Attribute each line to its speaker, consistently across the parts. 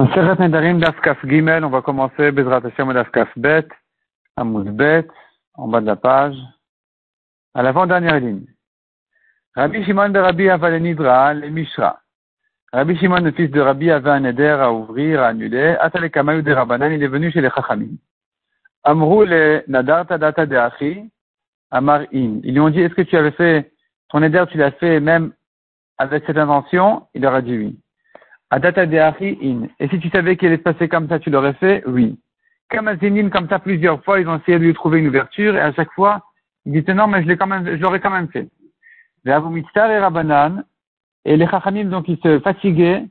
Speaker 1: On va commencer Bezrat Hashem Dafkaf Bet, Amouz Bet, en bas de la page, à l'avant-dernière ligne. Rabbi Shimon de Rabbi avait Nidra, le Mishra. Rabbi Shimon, le fils de Rabbi, avait un éder à ouvrir, à annuler. Atale Kamayou de Rabbanan, il est venu chez les Chachamim. Amrou le Nadarta Data de Achi, Amar In. Ils lui ont dit, est-ce que tu avais fait, ton éder, tu l'as fait même avec cette intention? Il leur dit oui. Adata in. Et si tu savais qu'il allait se passer comme ça, tu l'aurais fait? Oui. Kamazinin, comme ça, plusieurs fois, ils ont essayé de lui trouver une ouverture, et à chaque fois, il disait non, mais je l'ai quand même, je l'aurais quand même fait. et et les Chachamim, donc, ils se fatiguaient,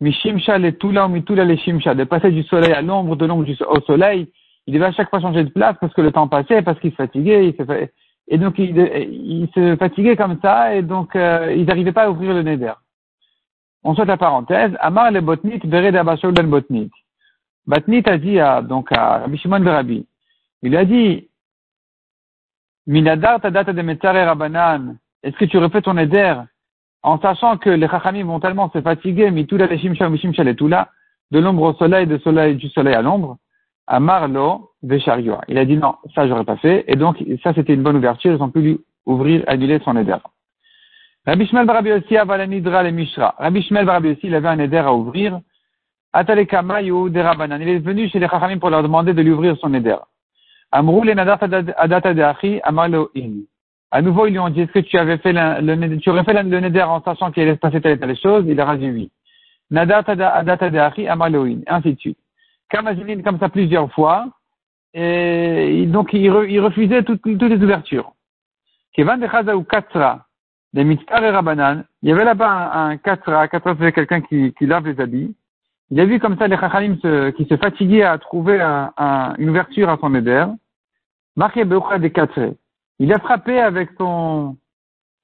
Speaker 1: Mishimsha le Tula ou Mitula le Shimsha, de passer du soleil à l'ombre, de l'ombre au soleil. Il devait à chaque fois changer de place parce que le temps passait, parce qu'il se fatiguait, et donc il, il, se fatiguait comme ça, et donc euh, ils n'arrivaient pas à ouvrir le nez d'air on saute la parenthèse, Amar le botnit vered abashol ben botnit. Batnit a dit à, donc à Rabbi Shimon de Rabbi, il a dit, Minadar data de metzare rabanan, est-ce que tu refais ton éder en sachant que les chachamim vont tellement se fatiguer, mitula le le tula, de l'ombre au soleil, de soleil, du soleil à l'ombre, Amar lo vesharioa. Il a dit non, ça j'aurais pas fait, et donc ça c'était une bonne ouverture, ils ont pu lui ouvrir, annuler son éder. Rabbi Shmuel Barabi aussi avait nidra le mishra. Rabbi Shmuel Barabi il avait un éder à ouvrir. Atale kamayu de Rabbanan. Il est venu chez les Chachamim pour leur demander de lui ouvrir son éder. Amrou le nadat adata de achi amalo in. À nouveau, ils lui ont dit, est-ce que tu avais fait le, tu aurais fait le neder en sachant qu'il allait se passer telle et telle chose? Il a dit oui. Nadat adata de achi amalo in. Ainsi de suite. Kamazinin comme ça plusieurs fois. Et donc, il, refusait toutes, toutes les ouvertures. Kevan de ou katra Il y avait là-bas un, un katra, c'est quelqu'un qui, qui lave les habits. Il a vu comme ça les chachalim qui se fatiguaient à trouver un, un, une ouverture à son éder. Marqué beuchra des quatre. Il a frappé avec son,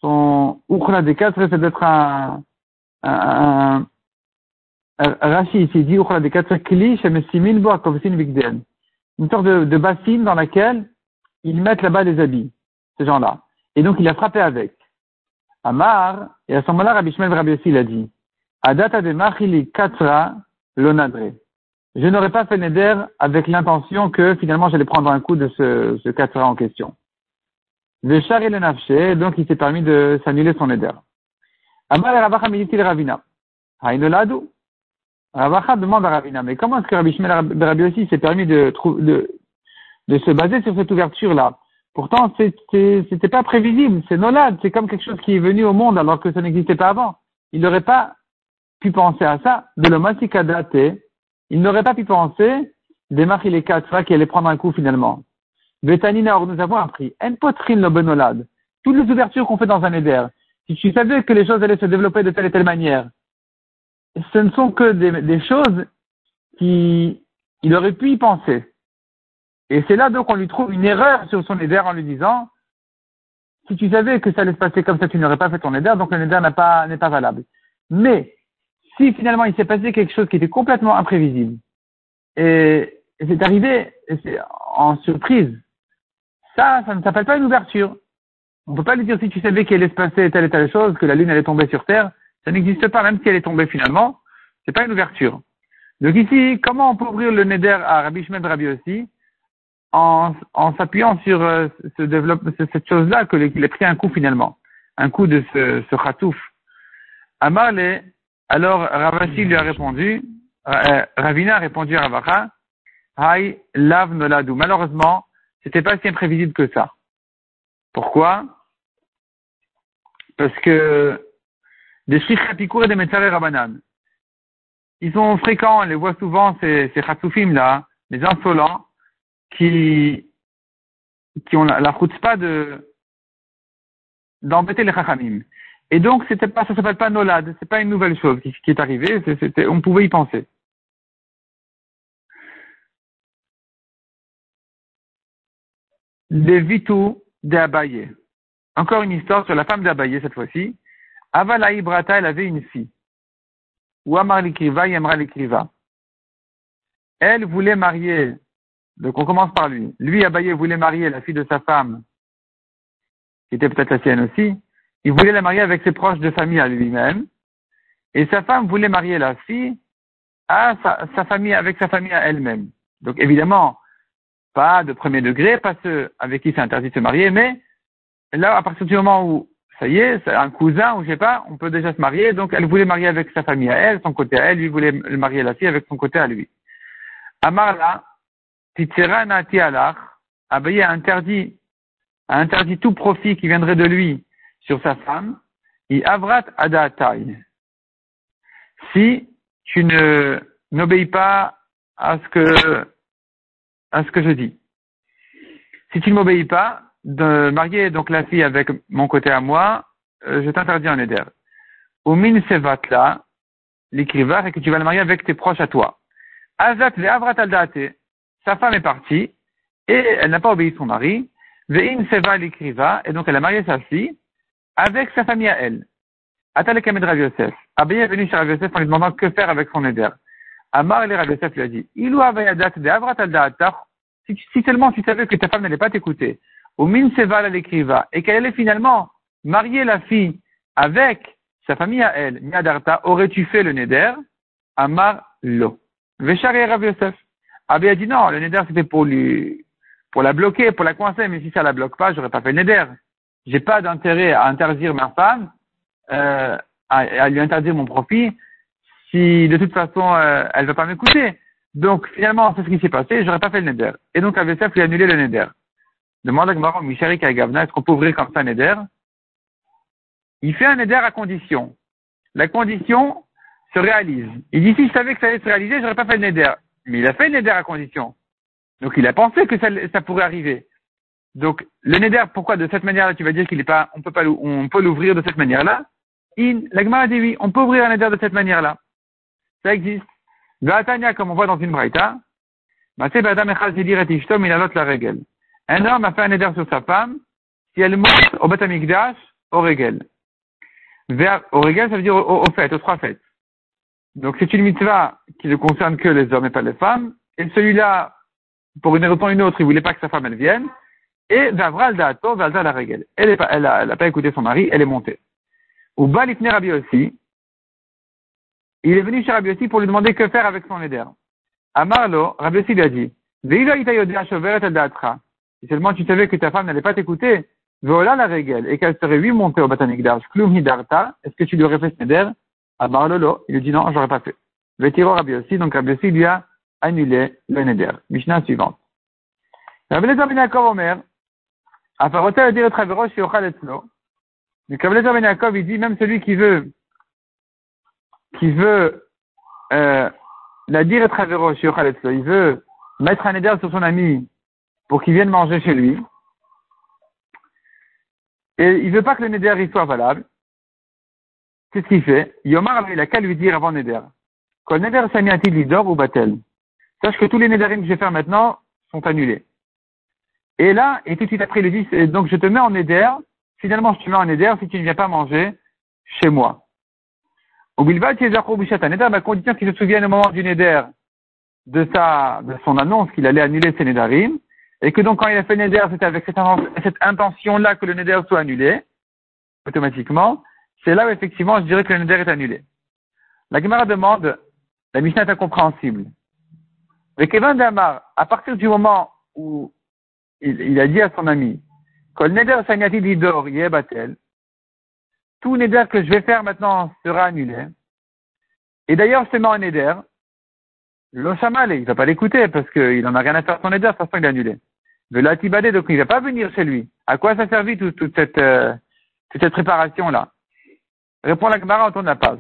Speaker 1: son uchra des quatre, c'est d'être un, un, Rashi ici dit uchra des quatre kli shemesimin bo akovsin vigden. Une sorte de, de bassine dans laquelle ils mettent là-bas les habits, ces gens-là. Et donc il a frappé avec. Amar, et à ce moment-là, Rabbi Shmuel Rabbi l'a dit, Adata de Machili Katra Lonadre. Je n'aurais pas fait Neder avec l'intention que finalement j'allais prendre un coup de ce, ce Katra en question. Le char le nafché, donc il s'est permis de s'annuler son Neder. Amar et Ravacha Militil Ravina. Haïnoladu. Ravacha demande à Ravina, mais comment est-ce que Rabbi Shmuel Rabbi s'est permis de, de, de se baser sur cette ouverture-là? Pourtant, c'était pas prévisible, c'est nolade, c'est comme quelque chose qui est venu au monde alors que ça n'existait pas avant. Il n'aurait pas pu penser à ça. De le il n'aurait pas pu penser des les quatre qui allait prendre un coup finalement. Betanina, or nous avons appris, en potrin le benolad. Toutes les ouvertures qu'on fait dans un éder, si tu savais que les choses allaient se développer de telle et telle manière, ce ne sont que des, des choses qui, il aurait pu y penser. Et c'est là donc qu'on lui trouve une erreur sur son éder en lui disant, si tu savais que ça allait se passer comme ça, tu n'aurais pas fait ton éder, donc le éder n'est pas, pas valable. Mais, si finalement il s'est passé quelque chose qui était complètement imprévisible, et, c'est arrivé en surprise, ça, ça ne s'appelle pas une ouverture. On ne peut pas lui dire si tu savais qu'il allait se passer telle et telle chose, que la lune allait tomber sur Terre, ça n'existe pas, même si elle est tombée finalement, c'est pas une ouverture. Donc ici, comment on peut ouvrir le neder à Rabbi Shmed Rabbi aussi en, en s'appuyant sur euh, ce cette chose-là qu'il ait pris un coup finalement, un coup de ce, ce khatouf. Alors Ravashi lui a répondu, euh, Ravina a répondu à Ravacha, Hay lav noladou. Malheureusement, c'était pas si imprévisible que ça. Pourquoi? Parce que des Shrichapikour et des Metzare Rabanan, ils sont fréquents, on les voit souvent, ces, ces là, les insolents, qui, qui ont la, la pas de, d'embêter les chachamim. Et donc, c'était pas, ça s'appelle pas nolad, c'est pas une nouvelle chose qui, est arrivée, c'était, on pouvait y penser. Les vitou d'Abaye. Encore une histoire sur la femme d'Abaye cette fois-ci. Avalaï Brata, elle avait une fille. Ou Amar l'Ikriva, Yamra l'Ikriva. Elle voulait marier donc on commence par lui. Lui, Abaye, voulait marier la fille de sa femme, qui était peut-être la sienne aussi. Il voulait la marier avec ses proches de famille à lui-même. Et sa femme voulait marier la fille à sa, famille, avec sa famille à elle-même. Donc évidemment, pas de premier degré, pas ceux avec qui c'est interdit de se marier, mais là, à partir du moment où, ça y est, c'est un cousin ou je sais pas, on peut déjà se marier, donc elle voulait marier avec sa famille à elle, son côté à elle, lui voulait marier la fille avec son côté à lui. Amarla, Titsera Nati Alach, Abaye a interdit, a interdit tout profit qui viendrait de lui sur sa femme, et Avrat Adatai. Si tu ne n'obéis pas à ce que à ce que je dis. Si tu ne m'obéis pas de marier donc la fille avec mon côté à moi, euh, je t'interdis en éder. Au min sevatla, l'écrivain, et que tu vas le marier avec tes proches à toi. Azat le avrat sa femme est partie et elle n'a pas obéi son mari. Ve'in seva et donc elle a marié sa fille avec sa famille à elle. Atal Kamed Rav Yosef. Est venu chez Rav Yosef en lui demandant que faire avec son éder. Amar et Rav Yosef lui a dit, Ilou avayadat de avrat si, seulement tu savais que ta femme n'allait pas t'écouter, ou min l'écriva, et qu'elle allait finalement marier la fille avec sa famille à elle, Miadarta, aurais-tu fait le neder? Amar lo. Veshar et Rav Yosef. Abaye a dit non, le neder c'était pour lui, pour la bloquer, pour la coincer, mais si ça la bloque pas, j'aurais pas fait le neder. J'ai pas d'intérêt à interdire ma femme, euh, à, lui interdire mon profit si de toute façon euh, elle veut pas m'écouter. Donc finalement, c'est ce qui s'est passé, j'aurais pas fait le neder. Et donc AVSF lui a annulé le neder. Demande à Gmaron, Michel Gavna, est-ce qu'on peut ouvrir comme ça un neder? Il fait un neder à condition. La condition se réalise. Il dit si je savais que ça allait se réaliser, j'aurais pas fait le neder. Mais il a fait neder à condition. Donc il a pensé que ça, pourrait arriver. Donc le neder, pourquoi de cette manière-là tu vas dire qu'il est pas, on peut pas, l'ouvrir de cette manière-là? La dit oui, on peut ouvrir un neder de cette manière-là. Ça existe. Gatania, comme on voit dans une braïta, un homme a fait un neder sur sa femme, si elle monte au Batamikdash, au régel. Au régel, ça veut dire au, au fait, aux trois fêtes. Donc c'est une mitzvah qui ne concerne que les hommes et pas les femmes. Et celui-là, pour une raison ou une autre, il voulait pas que sa femme elle vienne. Et Vavral Dato, Valda la régel. Elle n'a pas écouté son mari, elle est montée. Ou Balifne Rabbi aussi, il est venu chez Rabbi aussi pour lui demander que faire avec son éder. Amarlo, Rabbi aussi lui a dit, si seulement tu savais que ta femme n'allait pas t'écouter, voilà la règle, et qu'elle serait lui montée au batanikdash, klum hidarta, est-ce que tu lui aurais fait ce neder? Amarlo, il lui dit non, j'aurais pas fait. Vetiro Rabbi aussi, donc Rabbi aussi lui a annulé le neder. Mishnah suivante. Rabbi Lezer ben Yaakov Omer, Afarotel dire Traverosh Yochal Etzlo, mais comme les Ben Yaakov, il dit même celui qui veut, qui veut, euh, la dire et il veut mettre un éder sur son ami pour qu'il vienne manger chez lui. Et il veut pas que le neder soit valable. Qu'est-ce qu'il fait? Yomar, il a qu'à lui dire avant neder. Quand neder samiati lidor ou batel. Sache que tous les nederim que je vais faire maintenant sont annulés. Et là, et tout de suite après, il dit, donc je te mets en neder finalement, je te mets en éder si tu ne viens pas manger chez moi. Au bilbat, Neder, à condition qu'il se souvienne au moment du Neder de sa, de son annonce qu'il allait annuler ses Nedarim, et que donc quand il a fait Neder, c'était avec cette, cette intention-là que le Neder soit annulé, automatiquement, c'est là où effectivement je dirais que le Neder est annulé. La Gemara demande, la mission est incompréhensible. Mais Kevin Damar, à partir du moment où il a dit à son ami, Kol neder sanyati didor yebatel. Tout neder que je vais faire maintenant sera annulé. Et d'ailleurs, je te mets en neder. Il va pas l'écouter parce qu'il en a rien à faire son neder, de toute façon il est annulé. Velatibade, donc il va pas venir chez lui. À quoi ça servit toute, toute cette, euh, toute cette préparation-là? Répond la Gemara, on tourne la page.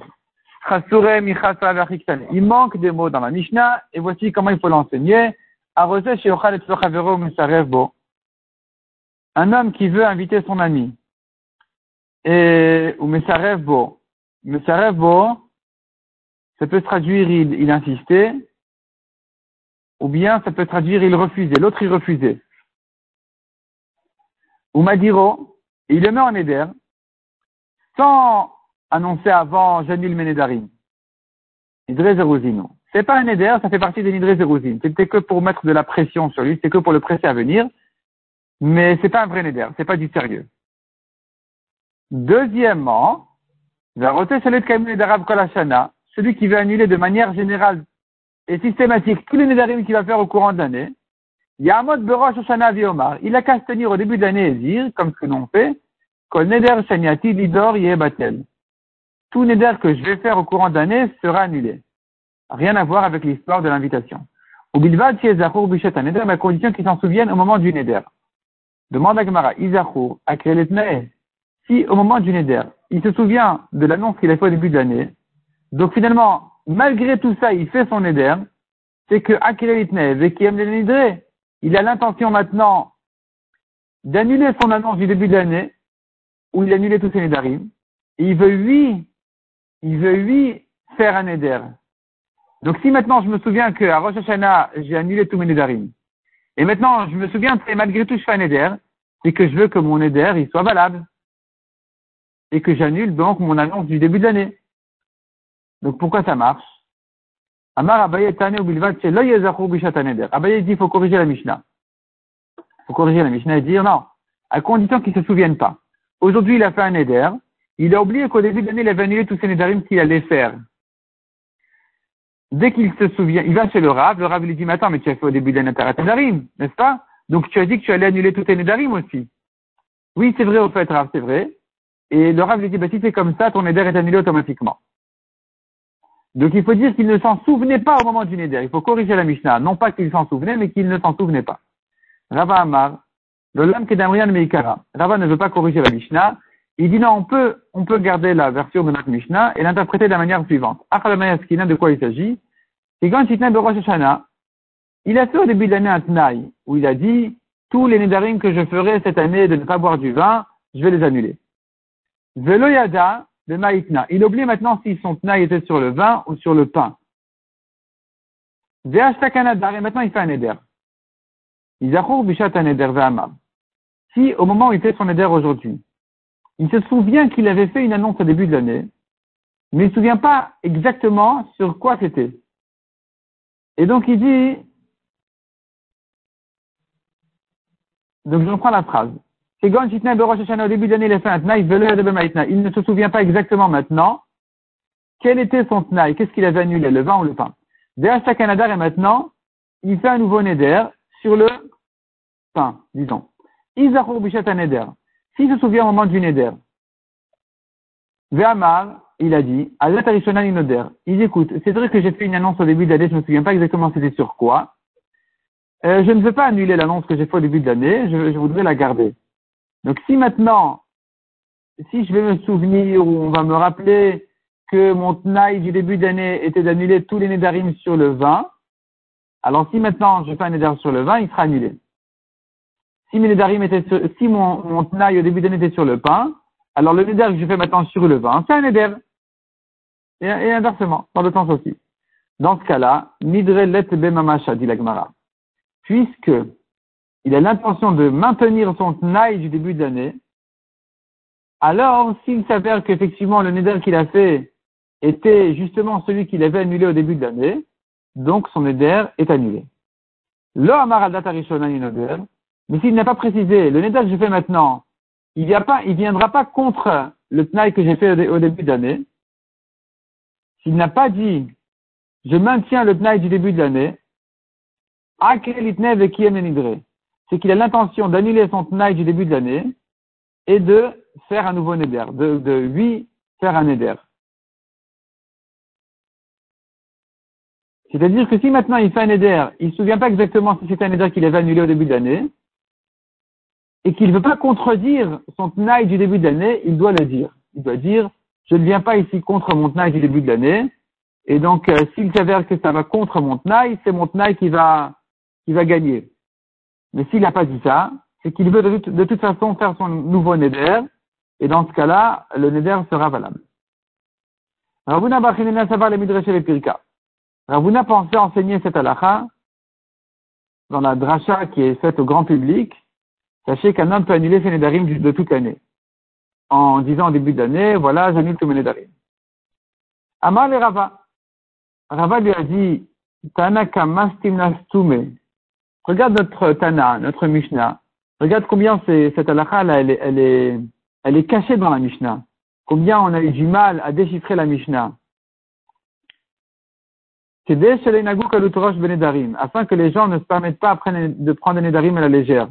Speaker 1: Il manque des mots dans la Mishnah, et voici comment il faut l'enseigner. Un homme qui veut inviter son ami, et, ou Messarev Bo, Messarev Bo, ça peut se traduire il, il insistait, ou bien ça peut traduire il refusait, l'autre il refusait. Ou Madiro, il le met en éder, sans annoncer avant j'annule mes Nédarim. Nidre. C'est pas un éder, ça fait partie des Nidre Zeruzin. C'était que pour mettre de la pression sur lui, c'est que pour le presser à venir. Mais c'est pas un vrai neder, c'est pas du sérieux. Deuxièmement, celui qui veut annuler de manière générale est systématique. Tous les Nédarim qu'il va faire au courant de l'année, Yamod Berosh Oshana Viomar. Il a qu'à se tenir au début de l'année et dire, comme ce que l'on fait, Kol Neder Shaniati Lidor Yebatel. Tout Neder que je vais faire au courant de l'année sera annulé. Rien à voir avec l'histoire de l'invitation. Ou Bilvad Bishat Neder, mais à condition qu'il s'en souvienne au moment du Neder. Demande à Gemara, Izachur, Akrelet Si au moment du Neder, il se souvient de l'annonce qu'il a fait au début de l'année, donc finalement, malgré tout ça, il fait son Neder, c'est que Akrelet et qui aime les il a l'intention maintenant d'annuler son annonce du début de l'année, où il a annulé tous ses Nédarim, et il veut lui, il veut lui faire un Néder. Donc si maintenant je me souviens qu'à Rosh Hashanah, j'ai annulé tous mes Nédarim, et maintenant je me souviens que malgré tout je fais un Néder, c'est que je veux que mon Néder, il soit valable. Et que j'annule donc mon annonce du début de l'année. Donc pourquoi ça marche? Amar Abaye ou Neder. Abaye dit il faut corriger la Mishnah. Il faut corriger la Mishnah et dire non, à condition qu'il ne se souvienne pas. Aujourd'hui, il a fait un Neder. Il a oublié qu'au début de l'année, il avait annulé tous ses Nedarim qu'il allait faire. Dès qu'il se souvient, il va chez le Rav. Le Rav lui dit, mais attends, mais tu as fait au début de l'année un Nedarim, n'est-ce pas? Donc tu as dit que tu allais annuler tous tes Nedarim aussi. Oui, c'est vrai au fait, Rav, c'est vrai. Et le Rav lui dit, bah, si c'est comme ça, ton Neder est annulé automatiquement. Donc il faut dire qu'il ne s'en souvenait pas au moment du Neder. Il faut corriger la Mishnah. Non pas qu'il s'en souvenait, mais qu'il ne s'en souvenait pas. Rava Amar, le lame Kedamrian Meikara. Rava ne veut pas corriger la Mishnah. Il dit non, on peut, garder la version de notre Mishnah et l'interpréter de la manière suivante. Achalamayaskinah, de quoi il s'agit? Il a fait au début de l'année un Tnaï, où il a dit, tous les Nedarim que je ferai cette année de ne pas boire du vin, je vais les annuler. Veloyada, de Maïtna. Il oublie maintenant si son Tnaï était sur le vin ou sur le pain. Et maintenant il fait un Neder. Izachour bishat un Neder. Si, au moment où il fait son Neder aujourd'hui, il se souvient qu'il avait fait une annonce au début de l'année, mais il ne se souvient pas exactement sur quoi c'était. Et donc il dit, donc je reprends la phrase. Au début il fait un tnaï, il ne se souvient pas exactement maintenant quel était son tnaï, qu'est-ce qu'il avait annulé, le vin ou le pain. Derrière Canada et maintenant, il fait un nouveau neder sur le pain, disons. Neder. S'il se souvient au moment du neder, Ve'amar, il a dit, Alat Inoder. Il écoute, c'est vrai que j'ai fait une annonce au début de l'année, je ne me souviens pas exactement c'était sur quoi. Euh, je ne veux pas annuler l'annonce que j'ai faite au début de l'année, je, voudrais la garder. Donc si maintenant, si je vais me souvenir ou on va me rappeler que mon tnaï du début d'année était d'annuler tous les nédarim sur le vin, alors si maintenant je fais un nédar sur le vin, il sera annulé. Si étaient si mon, mon tnaï au début d'année était sur le pain, alors le néder que je fais maintenant sur le vin, c'est un néder. Et, inversement, dans le sens aussi. Dans ce cas-là, nidre let dit l'agmara. Puisque il a l'intention de maintenir son tnaï du début de l'année, alors s'il s'avère qu'effectivement le neder qu'il a fait était justement celui qu'il avait annulé au début de l'année, donc son neder est annulé. Lo mais s'il n'a pas précisé, le neder que je fais maintenant, il ne viendra pas contre le tnaï que j'ai fait au, début d'année. S'il n'a pas dit, je maintiens le tnaï du début de l'année, c'est qu'il a l'intention d'annuler son tnaï du début de l'année et de faire un nouveau neder, de, de lui faire un neder. C'est-à-dire que si maintenant il fait un neder, il ne se souvient pas exactement si c'était un neder qu'il avait annulé au début de l'année, et qu'il ne veut pas contredire son tnaï du début de l'année, il doit le dire. Il doit dire, je ne viens pas ici contre mon tnaï du début de l'année, et donc euh, s'il s'avère que ça va contre mon tnaï, c'est mon tnaï qui va, qui va gagner. Mais s'il n'a pas dit ça, c'est qu'il veut de, de, toute façon faire son nouveau neder, et dans ce cas-là, le neder sera valable. Ravuna Bachinena Savar le Midrash et Pirka. Ravuna pensait enseigner cette halakha dans la dracha qui est faite au grand public, Sachez qu'un homme peut annuler ses nédarim de toute l'année. En disant au début d'année, voilà, j'annule tous mes nédarim. Amal et Rava. Rava lui a dit, Tana nastume. Regarde notre Tana, notre Mishnah. Regarde combien cette halakha, là, elle, est, cachée dans la Mishnah. Combien on a eu du mal à déchiffrer la Mishnah. afin que les gens ne se permettent pas de prendre des nedarim à la légère.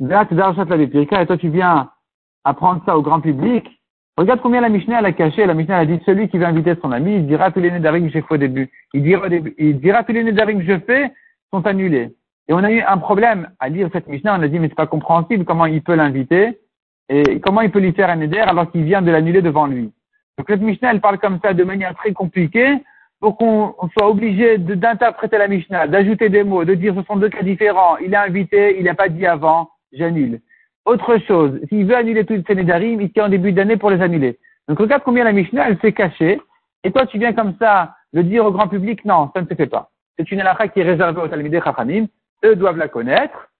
Speaker 1: Et toi, tu viens apprendre ça au grand public. Regarde combien la Mishnah a caché. La Mishnah a dit, celui qui veut inviter son ami, il dira tous les nedarim j'ai fait au début. Il dira, il dira tous les nedarim que je fais sont annulés. Et on a eu un problème à lire cette Mishnah. On a dit, mais c'est pas compréhensible comment il peut l'inviter et comment il peut lui faire un neder alors qu'il vient de l'annuler devant lui. Donc cette Mishnah, elle parle comme ça de manière très compliquée pour qu'on soit obligé d'interpréter la Mishnah, d'ajouter des mots, de dire ce sont deux cas différents. Il est invité, il n'a pas dit avant, j'annule. Autre chose, s'il veut annuler tous ces Nédarim, il tient en début d'année pour les annuler. Donc regarde combien la Mishnah, elle s'est cachée. Et toi, tu viens comme ça le dire au grand public, non, ça ne se fait pas. C'est une halakha qui est réservée aux Talmidei Chachamim. Eux doivent la connaître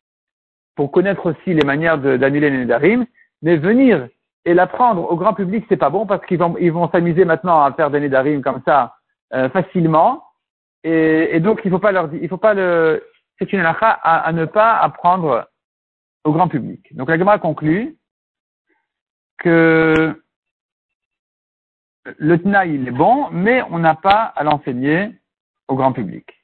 Speaker 1: pour connaître aussi les manières d'annuler les Nédarim. Mais venir et l'apprendre au grand public, c'est pas bon parce qu'ils vont ils vont s'amuser maintenant à faire des Nédarim comme ça euh, facilement. Et, donc, il faut pas leur dire, il faut pas le, c'est une halakha à, ne pas apprendre au grand public. Donc, la Gemara conclut que le Tna, il est bon, mais on n'a pas à l'enseigner au grand public.